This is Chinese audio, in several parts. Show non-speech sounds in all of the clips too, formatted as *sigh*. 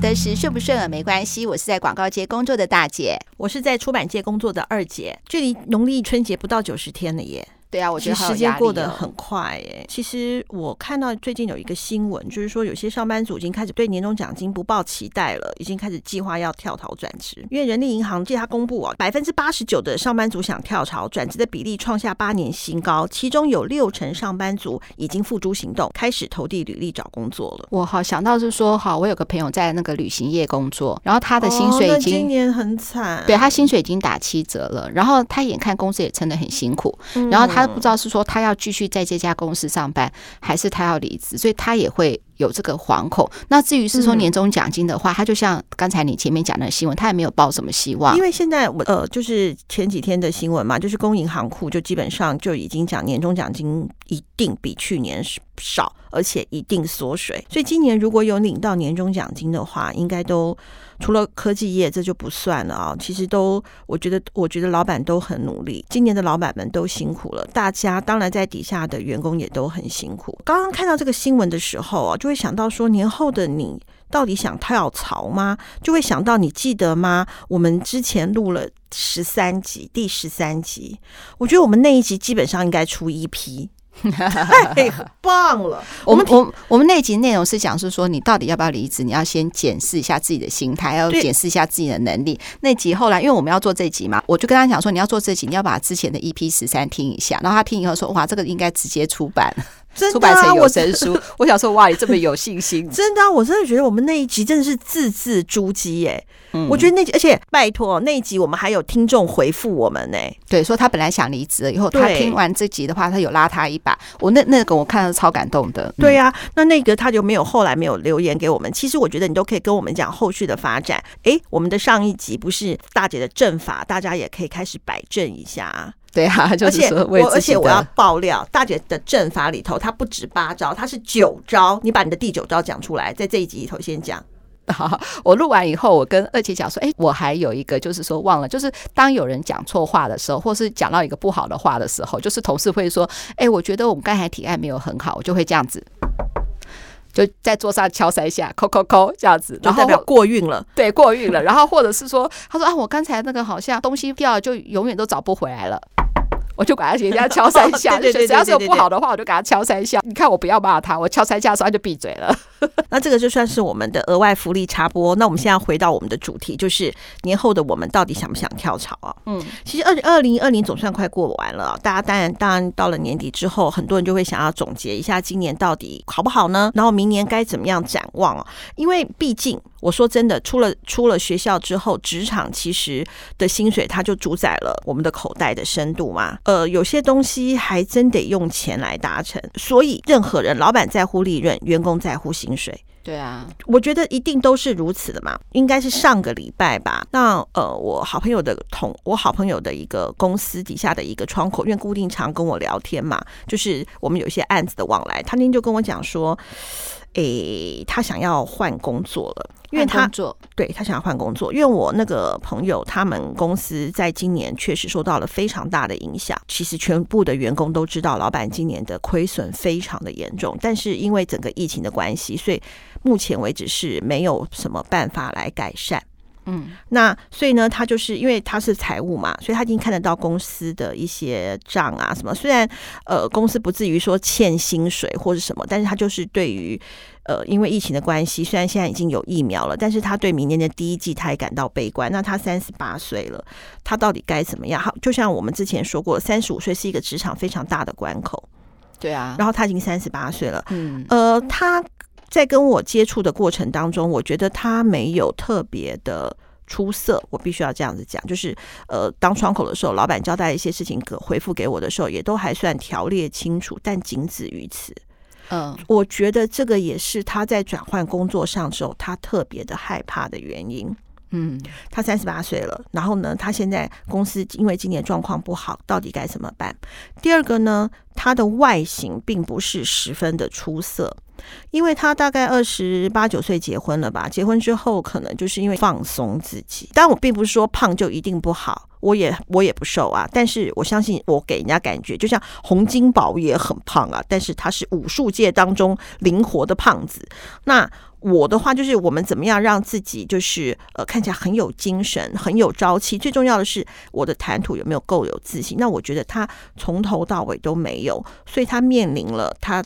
得时，顺不顺耳没关系。我是在广告界工作的大姐，我是在出版界工作的二姐。距离农历春节不到九十天了耶。对啊，我觉得时间过得很快哎。其实我看到最近有一个新闻，就是说有些上班族已经开始对年终奖金不抱期待了，已经开始计划要跳槽转职。因为人力银行借他公布啊，百分之八十九的上班族想跳槽转职的比例创下八年新高，其中有六成上班族已经付诸行动，开始投递履历找工作了。我好想到是说，好，我有个朋友在那个旅行业工作，然后他的薪水已经、哦、今年很惨，对他薪水已经打七折了，然后他眼看公司也撑得很辛苦，然后他不知道是说他。他要继续在这家公司上班，还是他要离职？所以他也会有这个惶恐。那至于是说年终奖金的话，他就像刚才你前面讲的新闻，他也没有抱什么希望。因为现在我呃，就是前几天的新闻嘛，就是公银行库就基本上就已经讲年终奖金一定比去年少，而且一定缩水。所以今年如果有领到年终奖金的话，应该都。除了科技业，这就不算了啊！其实都，我觉得，我觉得老板都很努力，今年的老板们都辛苦了。大家当然在底下的员工也都很辛苦。刚刚看到这个新闻的时候啊，就会想到说，年后的你到底想跳槽吗？就会想到，你记得吗？我们之前录了十三集，第十三集，我觉得我们那一集基本上应该出一批。太棒了！*laughs* 我们我我们那集内容是讲是说，你到底要不要离职？你要先检视一下自己的心态，要检视一下自己的能力。那集后来，因为我们要做这集嘛，我就跟他讲说，你要做这集，你要把之前的 EP 十三听一下。然后他听以后说，哇，这个应该直接出版。真的啊、出版有声书，我，*laughs* 我想说，哇，你这么有信心？真的、啊，我真的觉得我们那一集真的是字字珠玑耶。嗯，我觉得那集，而且拜托那一集，我们还有听众回复我们呢。对，说他本来想离职了，以后他听完这集的话，他有拉他一把。我那那个我看了超感动的。对呀、啊，那那个他就没有后来没有留言给我们。其实我觉得你都可以跟我们讲后续的发展。哎，我们的上一集不是大姐的阵法，大家也可以开始摆正一下。*laughs* 对啊，就是而且我要爆料，大姐的阵法里头，它不止八招，它是九招。你把你的第九招讲出来，在这一集里头先讲。*laughs* 好，我录完以后，我跟二姐讲说，哎，我还有一个，就是说忘了，就是当有人讲错话的时候，或是讲到一个不好的话的时候，就是同事会说，哎，我觉得我们刚才提案没有很好，我就会这样子，就在桌上敲三下，扣扣扣，这样子，然后代表过运了，对，过运了。然后或者是说，他说啊，我刚才那个好像东西掉了，就永远都找不回来了。我就管他人家敲三下，对 *laughs* 对对，只要是有不好的话，我就给他敲三下。你看我不要骂他，我敲三下的时候他就闭嘴了。*laughs* 那这个就算是我们的额外福利插播。那我们现在回到我们的主题，就是年后的我们到底想不想跳槽啊？嗯，其实二二零二零总算快过完了，大家当然当然到了年底之后，很多人就会想要总结一下今年到底好不好呢？然后明年该怎么样展望啊？因为毕竟。我说真的，出了出了学校之后，职场其实的薪水，它就主宰了我们的口袋的深度嘛。呃，有些东西还真得用钱来达成。所以，任何人，老板在乎利润，员工在乎薪水。对啊，我觉得一定都是如此的嘛。应该是上个礼拜吧。那呃，我好朋友的同，我好朋友的一个公司底下的一个窗口，因为固定常跟我聊天嘛，就是我们有一些案子的往来。他那天就跟我讲说，诶，他想要换工作了。因为他做，对，他想要换工作，因为我那个朋友他们公司在今年确实受到了非常大的影响。其实全部的员工都知道，老板今年的亏损非常的严重，但是因为整个疫情的关系，所以目前为止是没有什么办法来改善。嗯，那所以呢，他就是因为他是财务嘛，所以他已经看得到公司的一些账啊什么。虽然呃公司不至于说欠薪水或者什么，但是他就是对于。呃，因为疫情的关系，虽然现在已经有疫苗了，但是他对明年的第一季他也感到悲观。那他三十八岁了，他到底该怎么样？好，就像我们之前说过，三十五岁是一个职场非常大的关口。对啊，然后他已经三十八岁了。嗯，呃，他在跟我接触的过程当中，我觉得他没有特别的出色。我必须要这样子讲，就是呃，当窗口的时候，老板交代一些事情，可回复给我的时候，也都还算条列清楚，但仅止于此。嗯，我觉得这个也是他在转换工作上时候，他特别的害怕的原因。嗯，他三十八岁了，然后呢，他现在公司因为今年状况不好，到底该怎么办？第二个呢，他的外形并不是十分的出色。因为他大概二十八九岁结婚了吧，结婚之后可能就是因为放松自己。但，我并不是说胖就一定不好，我也我也不瘦啊。但是我相信我给人家感觉，就像洪金宝也很胖啊，但是他是武术界当中灵活的胖子。那我的话就是，我们怎么样让自己就是呃看起来很有精神、很有朝气。最重要的是，我的谈吐有没有够有自信？那我觉得他从头到尾都没有，所以他面临了他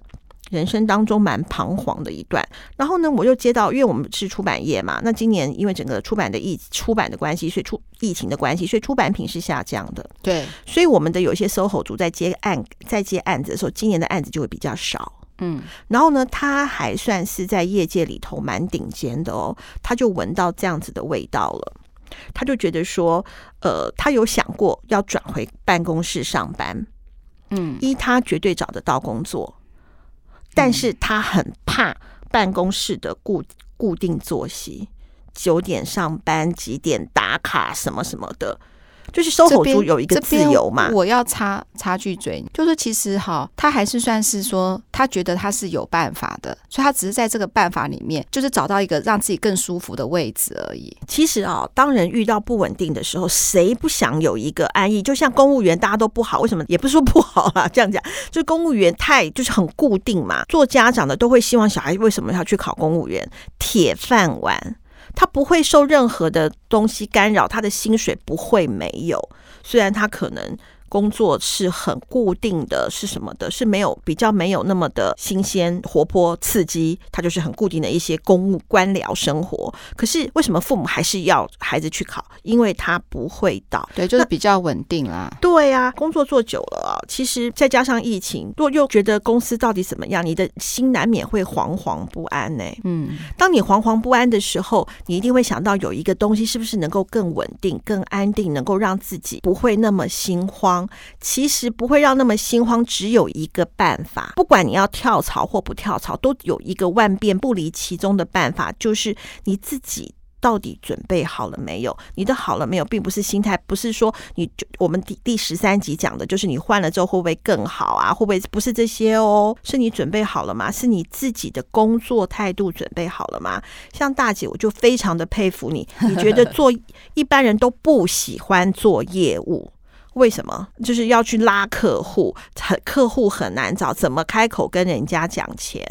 人生当中蛮彷徨的一段。然后呢，我又接到，因为我们是出版业嘛，那今年因为整个出版的疫出版的关系，所以出疫情的关系，所以出版品是下降的。对，所以我们的有一些 SOHO 族在接案在接案子的时候，今年的案子就会比较少。嗯，然后呢，他还算是在业界里头蛮顶尖的哦。他就闻到这样子的味道了，他就觉得说，呃，他有想过要转回办公室上班。嗯，一他绝对找得到工作，但是他很怕办公室的固固定作息，九点上班，几点打卡，什么什么的。就是 SOHO 族有一个自由嘛，我要插插句嘴，就是其实哈，他还是算是说，他觉得他是有办法的，所以他只是在这个办法里面，就是找到一个让自己更舒服的位置而已。其实啊，当人遇到不稳定的时候，谁不想有一个安逸？就像公务员，大家都不好，为什么？也不是说不好啊，这样讲，就是公务员太就是很固定嘛。做家长的都会希望小孩为什么要去考公务员？铁饭碗。他不会受任何的东西干扰，他的薪水不会没有，虽然他可能。工作是很固定的，是什么的？是没有比较没有那么的新鲜、活泼、刺激，它就是很固定的一些公务官僚生活。可是为什么父母还是要孩子去考？因为他不会倒，对，就是比较稳定啦。对呀、啊，工作做久了啊，其实再加上疫情，若又觉得公司到底怎么样，你的心难免会惶惶不安呢、欸。嗯，当你惶惶不安的时候，你一定会想到有一个东西是不是能够更稳定、更安定，能够让自己不会那么心慌。其实不会让那么心慌，只有一个办法，不管你要跳槽或不跳槽，都有一个万变不离其宗的办法，就是你自己到底准备好了没有？你的好了没有，并不是心态，不是说你就我们第第十三集讲的，就是你换了之后会不会更好啊？会不会不是这些哦？是你准备好了吗？是你自己的工作态度准备好了吗？像大姐，我就非常的佩服你，你觉得做 *laughs* 一般人都不喜欢做业务。为什么？就是要去拉客户，很客户很难找，怎么开口跟人家讲钱？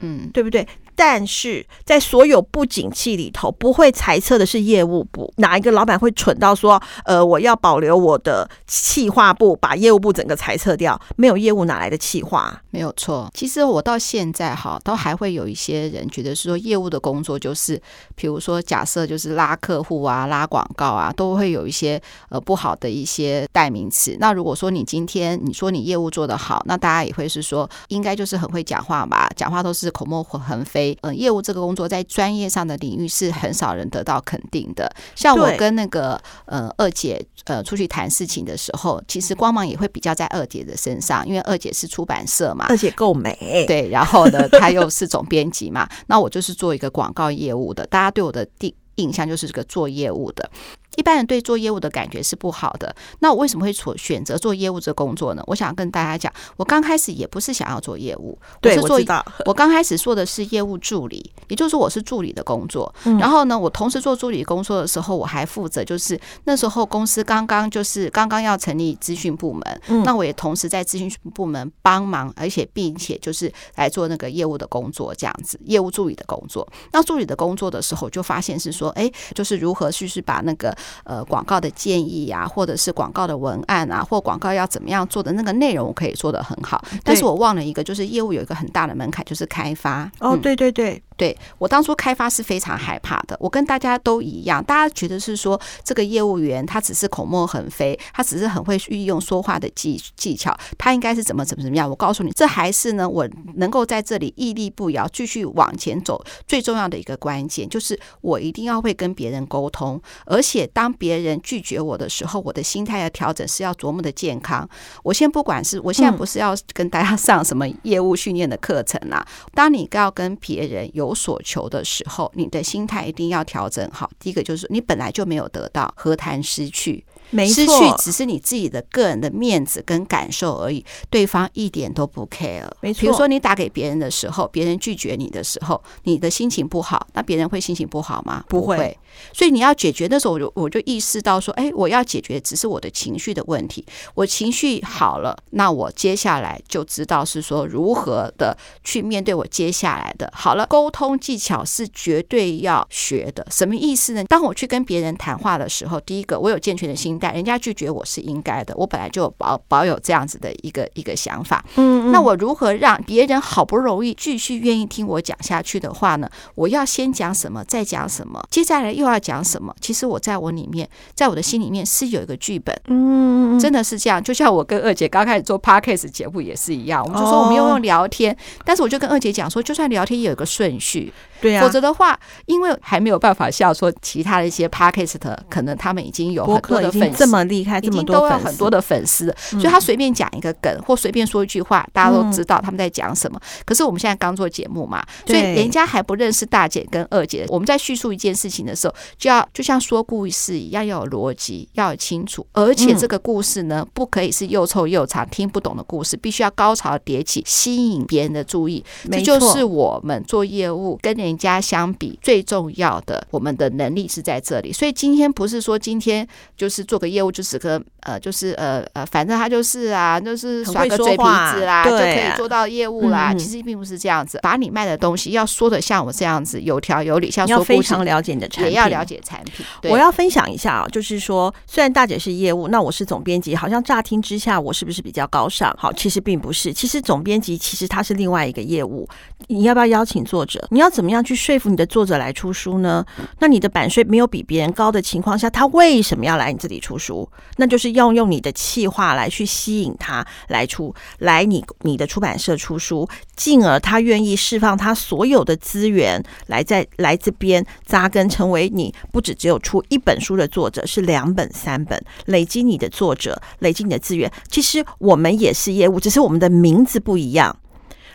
嗯，对不对？但是在所有不景气里头，不会裁撤的是业务部。哪一个老板会蠢到说，呃，我要保留我的企划部，把业务部整个裁撤掉？没有业务哪来的企划？没有错。其实我到现在哈，都还会有一些人觉得说，业务的工作就是，比如说假设就是拉客户啊、拉广告啊，都会有一些呃不好的一些代名词。那如果说你今天你说你业务做得好，那大家也会是说，应该就是很会讲话吧？讲话都是口沫横飞。呃，业务这个工作在专业上的领域是很少人得到肯定的。像我跟那个呃二姐呃出去谈事情的时候，其实光芒也会比较在二姐的身上，因为二姐是出版社嘛，二姐够美，对，然后呢，她又是总编辑嘛，那我就是做一个广告业务的，大家对我的第印象就是这个做业务的。一般人对做业务的感觉是不好的。那我为什么会选选择做业务这工作呢？我想跟大家讲，我刚开始也不是想要做业务，对，我是做 *laughs* 我刚开始做的是业务助理，也就是说我是助理的工作。然后呢，我同时做助理工作的时候，我还负责就是那时候公司刚刚就是刚刚要成立资讯部门，那我也同时在资讯部门帮忙，而且并且就是来做那个业务的工作，这样子业务助理的工作。那助理的工作的时候，就发现是说，哎，就是如何去是把那个。呃，广告的建议呀、啊，或者是广告的文案啊，或广告要怎么样做的那个内容，我可以做得很好。但是我忘了一个，就是业务有一个很大的门槛，就是开发。哦，对对对。对，我当初开发是非常害怕的，我跟大家都一样，大家觉得是说这个业务员他只是口沫横飞，他只是很会运用说话的技技巧，他应该是怎么怎么怎么样？我告诉你，这还是呢，我能够在这里屹立不摇，继续往前走最重要的一个关键，就是我一定要会跟别人沟通，而且当别人拒绝我的时候，我的心态的调整是要琢磨的健康。我先不管是，我现在不是要跟大家 *laughs* 上什么业务训练的课程啦，当你要跟别人有有所求的时候，你的心态一定要调整好。第一个就是你本来就没有得到，何谈失去？没，失去只是你自己的个人的面子跟感受而已，对方一点都不 care。没错，比如说你打给别人的时候，别人拒绝你的时候，你的心情不好，那别人会心情不好吗？不会。不会。所以你要解决，那时候我就我就意识到说，哎，我要解决只是我的情绪的问题。我情绪好了，那我接下来就知道是说如何的去面对我接下来的。好了，沟通技巧是绝对要学的。什么意思呢？当我去跟别人谈话的时候，第一个我有健全的心态，人家拒绝我是应该的，我本来就保保有这样子的一个一个想法。嗯，嗯，那我如何让别人好不容易继续愿意听我讲下去的话呢？我要先讲什么，再讲什么，接下来又要讲什么？其实我在我里面，在我的心里面是有一个剧本。嗯，真的是这样。就像我跟二姐刚开始做 Podcast 节目也是一样，我们就说我们用用聊天，但是我就跟二姐讲说，就算聊天也有一个顺序。对啊，否则的话，因为还没有办法像说其他的一些 podcast，可能他们已经有很多的粉丝，这么厉害，已经都有很多的粉丝，所以他随便讲一个梗或随便说一句话，大家都知道他们在讲什么。可是我们现在刚做节目嘛，所以人家还不认识大姐跟二姐。我们在叙述一件事情的时候，就要就像说故事一样，要有逻辑，要有清楚，而且这个故事呢，不可以是又臭又长、听不懂的故事，必须要高潮迭起，吸引别人的注意。这就是我们做业务跟人。人家相比最重要的，我们的能力是在这里。所以今天不是说今天就是做个业务，就是个呃，就是呃呃，反正他就是啊，就是耍个嘴皮子啦，就可以做到业务啦。其实并不是这样子，把你卖的东西要说的像我这样子有条有理，像说非常了解你的产品，也要了解产品。我要分享一下啊，就是说，虽然大姐是业务，那我是总编辑，好像乍听之下我是不是比较高尚？好，其实并不是。其实总编辑其实他是另外一个业务。你要不要邀请作者？你要怎么样去说服你的作者来出书呢？那你的版税没有比别人高的情况下，他为什么要来你这里出书？那就是要用你的气话来去吸引他来出来你你的出版社出书，进而他愿意释放他所有的资源来在来这边扎根，成为你不止只有出一本书的作者，是两本三本，累积你的作者，累积你的资源。其实我们也是业务，只是我们的名字不一样。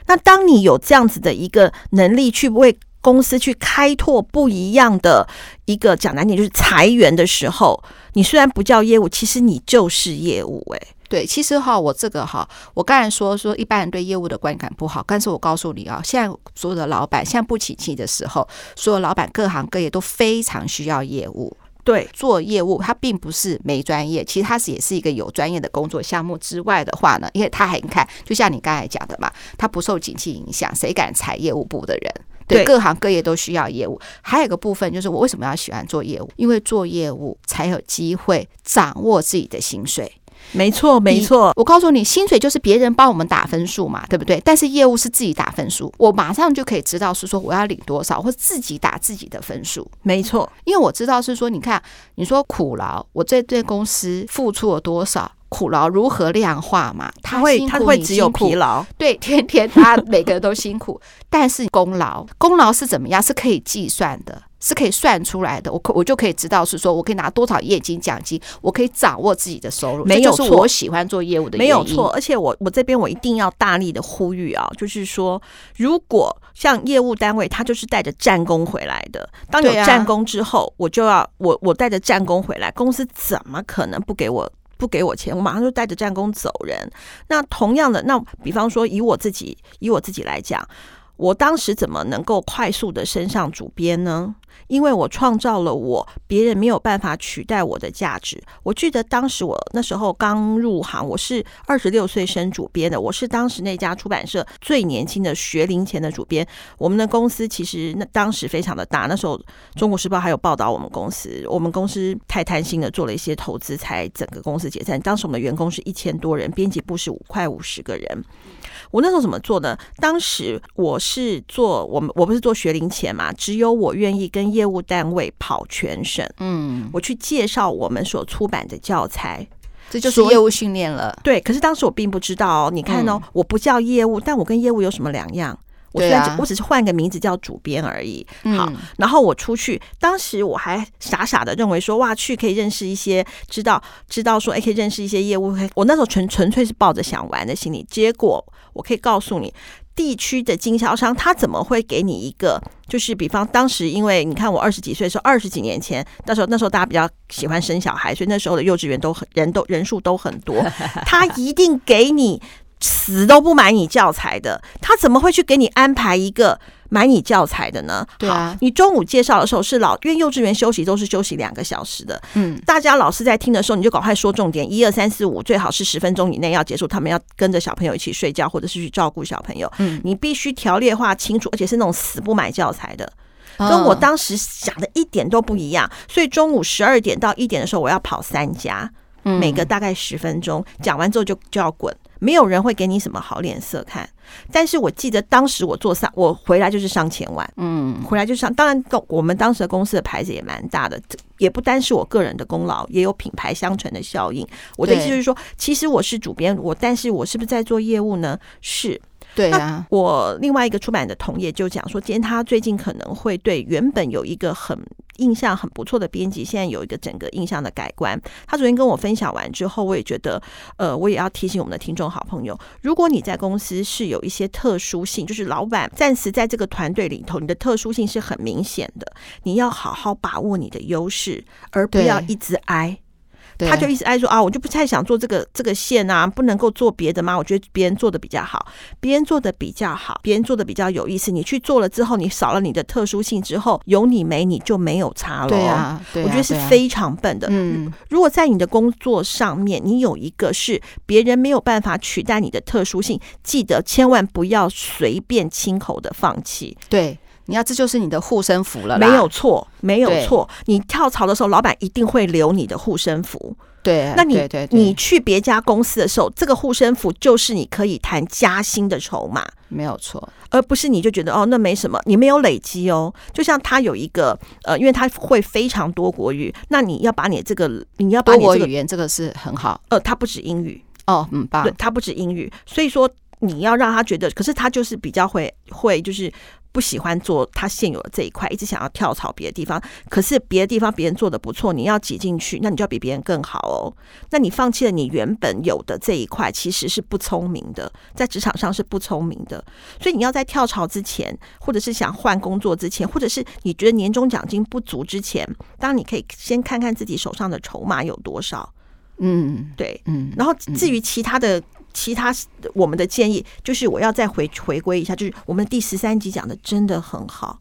那当你有这样子的一个能力去为公司去开拓不一样的一个讲难点，就是裁员的时候，你虽然不叫业务，其实你就是业务。诶，对，其实哈，我这个哈，我刚才说说一般人对业务的观感不好，但是我告诉你啊，现在所有的老板现在不景气的时候，所有老板各行各业都非常需要业务。对，做业务，它并不是没专业，其实它是也是一个有专业的工作项目之外的话呢，因为他还你看，就像你刚才讲的嘛，他不受景气影响，谁敢裁业务部的人？对，各行各业都需要业务。还有一个部分就是，我为什么要喜欢做业务？因为做业务才有机会掌握自己的薪水。没错，没错。我告诉你，薪水就是别人帮我们打分数嘛，对不对？但是业务是自己打分数，我马上就可以知道是说我要领多少，或自己打自己的分数。没错，因为我知道是说，你看，你说苦劳，我这对公司付出了多少？苦劳如何量化嘛？他会，他会只有疲劳。*laughs* 对，天天他 *laughs* 每个人都辛苦，但是功劳，功劳是怎么样？是可以计算的。是可以算出来的，我可我就可以知道是说我可以拿多少业绩奖金，我可以掌握自己的收入，没有错。我喜欢做业务的没有错。而且我我这边我一定要大力的呼吁啊，就是说，如果像业务单位，他就是带着战功回来的，当有战功之后，我就要我我带着战功回来，公司怎么可能不给我不给我钱？我马上就带着战功走人。那同样的，那比方说以我自己以我自己来讲，我当时怎么能够快速的升上主编呢？因为我创造了我别人没有办法取代我的价值。我记得当时我那时候刚入行，我是二十六岁升主编的，我是当时那家出版社最年轻的学龄前的主编。我们的公司其实那当时非常的大，那时候《中国时报》还有报道我们公司，我们公司太贪心的做了一些投资，才整个公司解散。当时我们的员工是一千多人，编辑部是五块五十个人。我那时候怎么做呢？当时我是做我们，我不是做学龄前嘛，只有我愿意跟业务单位跑全省，嗯，我去介绍我们所出版的教材，这就是业务训练了。对，可是当时我并不知道哦。你看哦，我不叫业务，但我跟业务有什么两样？我虽然我只是换个名字叫主编而已。好，然后我出去，当时我还傻傻的认为说，哇，去可以认识一些，知道知道说，哎，可以认识一些业务。我那时候纯纯粹是抱着想玩的心理。结果我可以告诉你，地区的经销商他怎么会给你一个，就是比方当时，因为你看我二十几岁的时候，二十几年前，那时候那时候大家比较喜欢生小孩，所以那时候的幼稚园都很人都人数都很多，*laughs* 他一定给你。死都不买你教材的，他怎么会去给你安排一个买你教材的呢？对啊，你中午介绍的时候是老，因为幼稚园休息都是休息两个小时的。嗯，大家老师在听的时候，你就赶快说重点，一二三四五，最好是十分钟以内要结束。他们要跟着小朋友一起睡觉，或者是去照顾小朋友。嗯，你必须条列化清楚，而且是那种死不买教材的，跟我当时想的一点都不一样。所以中午十二点到一点的时候，我要跑三家，每个大概十分钟，讲完之后就就要滚。没有人会给你什么好脸色看，但是我记得当时我做上，我回来就是上千万，嗯，回来就上。当然，我们当时的公司的牌子也蛮大的，也不单是我个人的功劳，也有品牌相传的效应。我的意思就是说，其实我是主编，我但是我是不是在做业务呢？是。对啊，我另外一个出版的同业就讲说，今天他最近可能会对原本有一个很印象很不错的编辑，现在有一个整个印象的改观。他昨天跟我分享完之后，我也觉得，呃，我也要提醒我们的听众好朋友，如果你在公司是有一些特殊性，就是老板暂时在这个团队里头，你的特殊性是很明显的，你要好好把握你的优势，而不要一直挨。他就一直爱说啊，我就不太想做这个这个线啊，不能够做别的吗？我觉得别人做的比较好，别人做的比较好，别人做的比较有意思。你去做了之后，你少了你的特殊性之后，有你没你就没有差了。对啊，对啊，我觉得是非常笨的。嗯，如果在你的工作上面，你有一个是别人没有办法取代你的特殊性，记得千万不要随便亲口的放弃。对。你要，这就是你的护身符了，没有错，没有错。你跳槽的时候，老板一定会留你的护身符。对，那你对对对你去别家公司的时候，这个护身符就是你可以谈加薪的筹码，没有错，而不是你就觉得哦，那没什么，你没有累积哦。就像他有一个呃，因为他会非常多国语，那你要把你这个你要把你、这个、语言这个是很好。呃，他不止英语哦，很，棒，对，他不止英语，所以说你要让他觉得，可是他就是比较会会就是。不喜欢做他现有的这一块，一直想要跳槽别的地方。可是别的地方别人做的不错，你要挤进去，那你就要比别人更好哦。那你放弃了你原本有的这一块，其实是不聪明的，在职场上是不聪明的。所以你要在跳槽之前，或者是想换工作之前，或者是你觉得年终奖金不足之前，当然你可以先看看自己手上的筹码有多少。嗯，对，嗯。然后至于其他的。其他我们的建议就是，我要再回回归一下，就是我们第十三集讲的真的很好。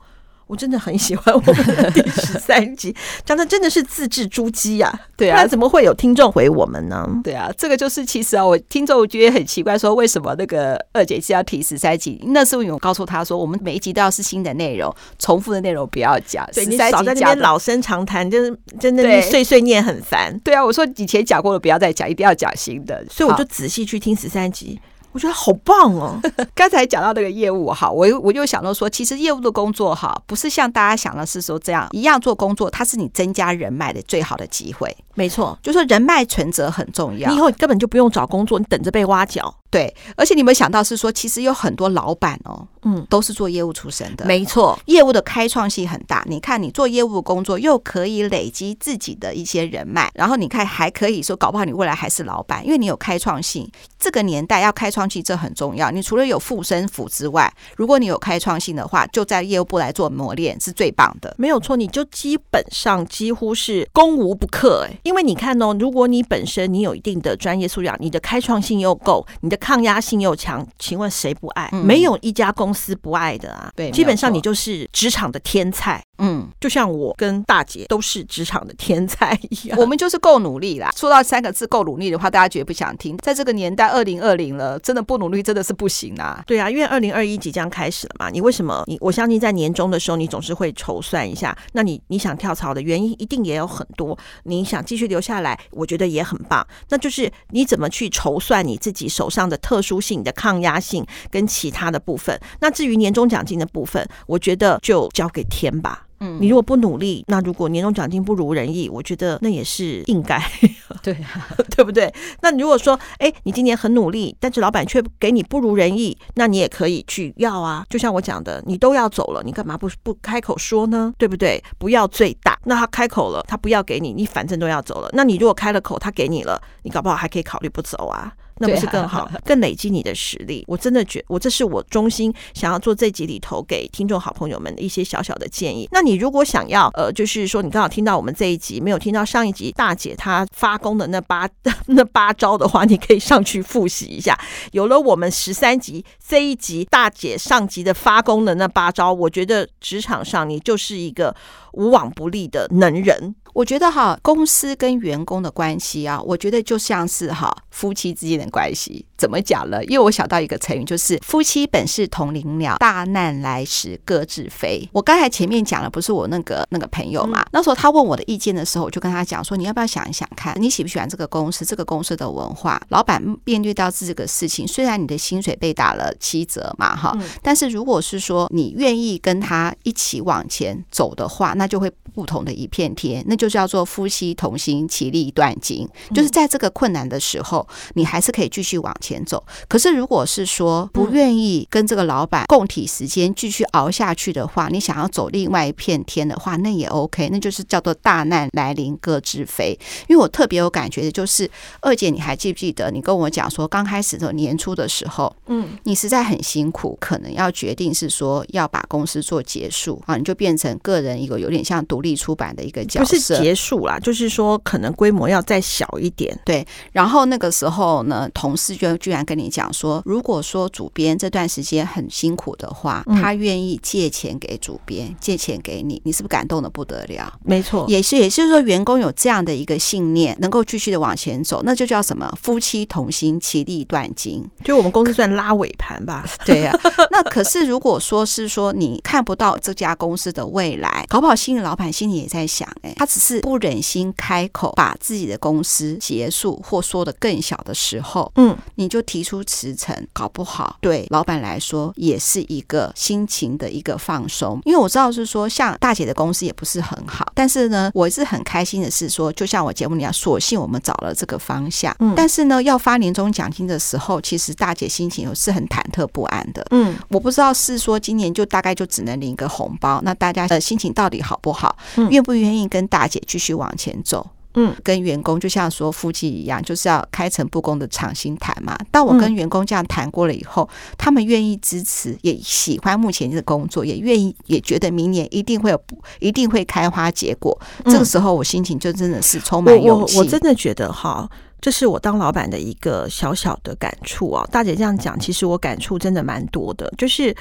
我真的很喜欢我们的第十三集，*laughs* 讲的真的是自制珠玑呀。对啊，怎么会有听众回我们呢？对啊，这个就是其实啊，我听众我觉得很奇怪，说为什么那个二姐是要提十三集？那是因为我告诉他说，我们每一集都要是新的内容，重复的内容不要讲。对，你少在那边老生常谈，就是真的碎碎念很烦。对啊，我说以前讲过的不要再讲，一定要讲新的。所以我就仔细去听十三集。我觉得好棒哦！*laughs* 刚才讲到那个业务哈，我我就想到说，其实业务的工作哈，不是像大家想的是说这样一样做工作，它是你增加人脉的最好的机会。没错，就是说人脉存折很重要。你以后根本就不用找工作，你等着被挖角。对，而且你有没有想到是说，其实有很多老板哦，嗯，都是做业务出身的。没错，业务的开创性很大。你看，你做业务工作，又可以累积自己的一些人脉，然后你看还可以说，搞不好你未来还是老板，因为你有开创性。这个年代要开创性，这很重要。你除了有护身符之外，如果你有开创性的话，就在业务部来做磨练是最棒的。没有错，你就基本上几乎是攻无不克哎。因为你看哦，如果你本身你有一定的专业素养，你的开创性又够，你的抗压性又强，请问谁不爱？嗯、没有一家公司不爱的啊。对，基本上你就是职场的天菜。嗯，就像我跟大姐都是职场的天才一样，我们就是够努力啦。说到三个字够努力的话，大家绝对不想听。在这个年代，二零二零了，真的不努力真的是不行啊。对啊，因为二零二一即将开始了嘛。你为什么？你我相信在年终的时候，你总是会筹算一下。那你你想跳槽的原因一定也有很多。你想继续留下来，我觉得也很棒。那就是你怎么去筹算你自己手上的特殊性、的抗压性跟其他的部分。那至于年终奖金的部分，我觉得就交给天吧。嗯，你如果不努力，那如果年终奖金不如人意，我觉得那也是应该。*laughs* 对啊，*laughs* 对不对？那如果说，哎，你今年很努力，但是老板却给你不如人意，那你也可以去要啊。就像我讲的，你都要走了，你干嘛不不开口说呢？对不对？不要最大。那他开口了，他不要给你，你反正都要走了。那你如果开了口，他给你了，你搞不好还可以考虑不走啊。那不是更好，*laughs* 更累积你的实力。我真的觉，我这是我衷心想要做这集里头给听众好朋友们的一些小小的建议。那你如果想要，呃，就是说你刚好听到我们这一集，没有听到上一集大姐她发功的那八 *laughs* 那八招的话，你可以上去复习一下。有了我们十三集这一集大姐上集的发功的那八招，我觉得职场上你就是一个无往不利的能人。我觉得哈，公司跟员工的关系啊，我觉得就像是哈夫妻之间的关系。怎么讲呢？因为我想到一个成语，就是“夫妻本是同林鸟，大难来时各自飞”。我刚才前面讲了，不是我那个那个朋友嘛？那时候他问我的意见的时候，我就跟他讲说：“你要不要想一想看，你喜不喜欢这个公司？这个公司的文化？老板面对到这个事情，虽然你的薪水被打了七折嘛，哈，但是如果是说你愿意跟他一起往前走的话，那就会不同的一片天。那就叫做夫妻同心，其利断金。就是在这个困难的时候，你还是可以继续往前。”走，可是如果是说不愿意跟这个老板共体时间继续熬下去的话，你想要走另外一片天的话，那也 OK，那就是叫做大难来临各自飞。因为我特别有感觉的就是二姐，你还记不记得你跟我讲说，刚开始的年初的时候，嗯，你实在很辛苦，可能要决定是说要把公司做结束啊，你就变成个人一个有点像独立出版的一个角色，不是结束啦，就是说可能规模要再小一点，对。然后那个时候呢，同事就。居然跟你讲说，如果说主编这段时间很辛苦的话，他愿意借钱给主编，借钱给你，你是不是感动的不得了？没错，也是，也就是说，员工有这样的一个信念，能够继续的往前走，那就叫什么？夫妻同心，其利断金。就我们公司算拉尾盘吧？*laughs* 对呀、啊。那可是如果说是说你看不到这家公司的未来，搞不好新的老板心里也在想，哎，他只是不忍心开口把自己的公司结束，或说的更小的时候，嗯，你。就提出辞呈，搞不好对老板来说也是一个心情的一个放松。因为我知道是说，像大姐的公司也不是很好，但是呢，我是很开心的是说，就像我节目里样，索性我们找了这个方向。嗯，但是呢，要发年终奖金的时候，其实大姐心情是很忐忑不安的。嗯，我不知道是说今年就大概就只能领一个红包，那大家的心情到底好不好？嗯，愿不愿意跟大姐继续往前走？嗯，跟员工就像说夫妻一样，就是要开诚布公的敞心谈嘛。当我跟员工这样谈过了以后，嗯、他们愿意支持，也喜欢目前的工作，也愿意，也觉得明年一定会有，一定会开花结果。嗯、这个时候，我心情就真的是充满勇气。我我真的觉得哈，这是我当老板的一个小小的感触啊。大姐这样讲，其实我感触真的蛮多的。就是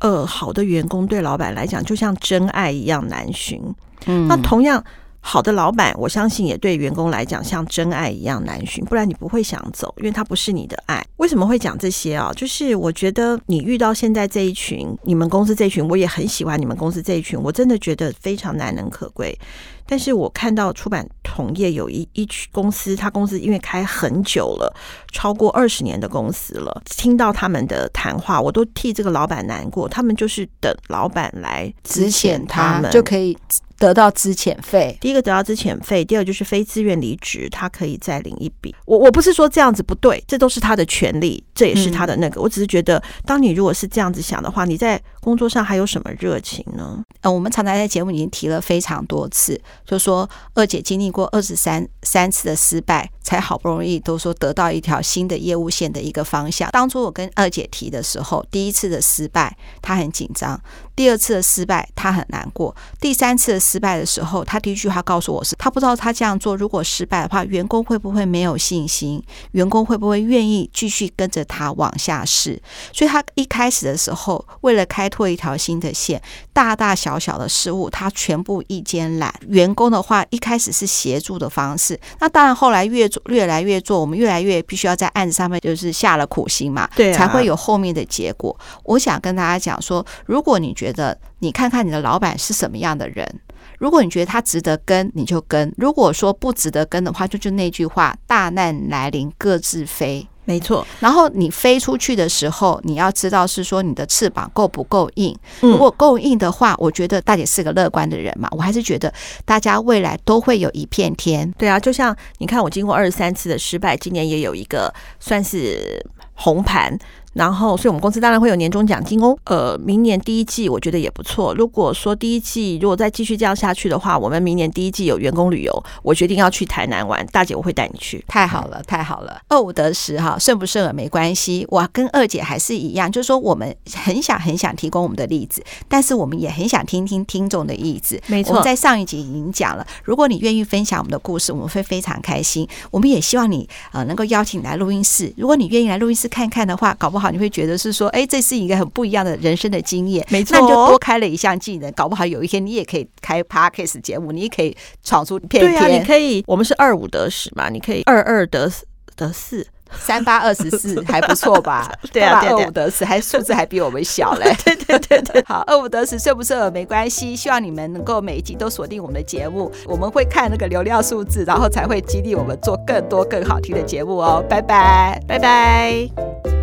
呃，好的员工对老板来讲，就像真爱一样难寻。嗯，那同样。好的老板，我相信也对员工来讲像真爱一样难寻，不然你不会想走，因为他不是你的爱。为什么会讲这些啊？就是我觉得你遇到现在这一群，你们公司这一群，我也很喜欢你们公司这一群，我真的觉得非常难能可贵。但是我看到出版同业有一一群公司，他公司因为开很久了，超过二十年的公司了，听到他们的谈话，我都替这个老板难过。他们就是等老板来资遣他们，就可以。得到资遣费，第一个得到资遣费，第二就是非自愿离职，他可以再领一笔。我我不是说这样子不对，这都是他的权利，这也是他的那个。嗯、我只是觉得，当你如果是这样子想的话，你在工作上还有什么热情呢？呃，我们常常在节目已经提了非常多次，就说二姐经历过二十三三次的失败，才好不容易都说得到一条新的业务线的一个方向。当初我跟二姐提的时候，第一次的失败，她很紧张。第二次的失败，他很难过；第三次的失败的时候，他第一句话告诉我是，他不知道他这样做如果失败的话，员工会不会没有信心，员工会不会愿意继续跟着他往下试。所以他一开始的时候，为了开拓一条新的线，大大小小的失误他全部一肩揽。员工的话，一开始是协助的方式，那当然后来越做越来越做，我们越来越必须要在案子上面就是下了苦心嘛，对啊，才会有后面的结果。我想跟大家讲说，如果你觉得觉得你看看你的老板是什么样的人，如果你觉得他值得跟，你就跟；如果说不值得跟的话，就就那句话：大难来临各自飞。没错。然后你飞出去的时候，你要知道是说你的翅膀够不够硬。嗯、如果够硬的话，我觉得大姐是个乐观的人嘛，我还是觉得大家未来都会有一片天。对啊，就像你看，我经过二十三次的失败，今年也有一个算是红盘。然后，所以我们公司当然会有年终奖金哦。呃，明年第一季我觉得也不错。如果说第一季如果再继续这样下去的话，我们明年第一季有员工旅游，我决定要去台南玩。大姐，我会带你去。太好了，太好了。二五得十哈，顺不顺耳没关系。我跟二姐还是一样，就是说我们很想很想提供我们的例子，但是我们也很想听听听众的意思。没错，我们在上一集已经讲了，如果你愿意分享我们的故事，我们会非常开心。我们也希望你呃能够邀请你来录音室。如果你愿意来录音室看看的话，搞不好你会觉得是说。哎，这是一个很不一样的人生的经验，没错，那你就多开了一项技能，搞不好有一天你也可以开 Podcast 节目，你也可以闯出片片。对啊，你可以，我们是二五得十嘛，你可以二二得得四，三八二十四，还不错吧？*laughs* 对啊，二五得十，还数字还比我们小嘞。*laughs* 对对对对，*laughs* 好，二五得十，顺不顺耳没关系。希望你们能够每一集都锁定我们的节目，我们会看那个流量数字，然后才会激励我们做更多更好听的节目哦。拜拜，拜拜。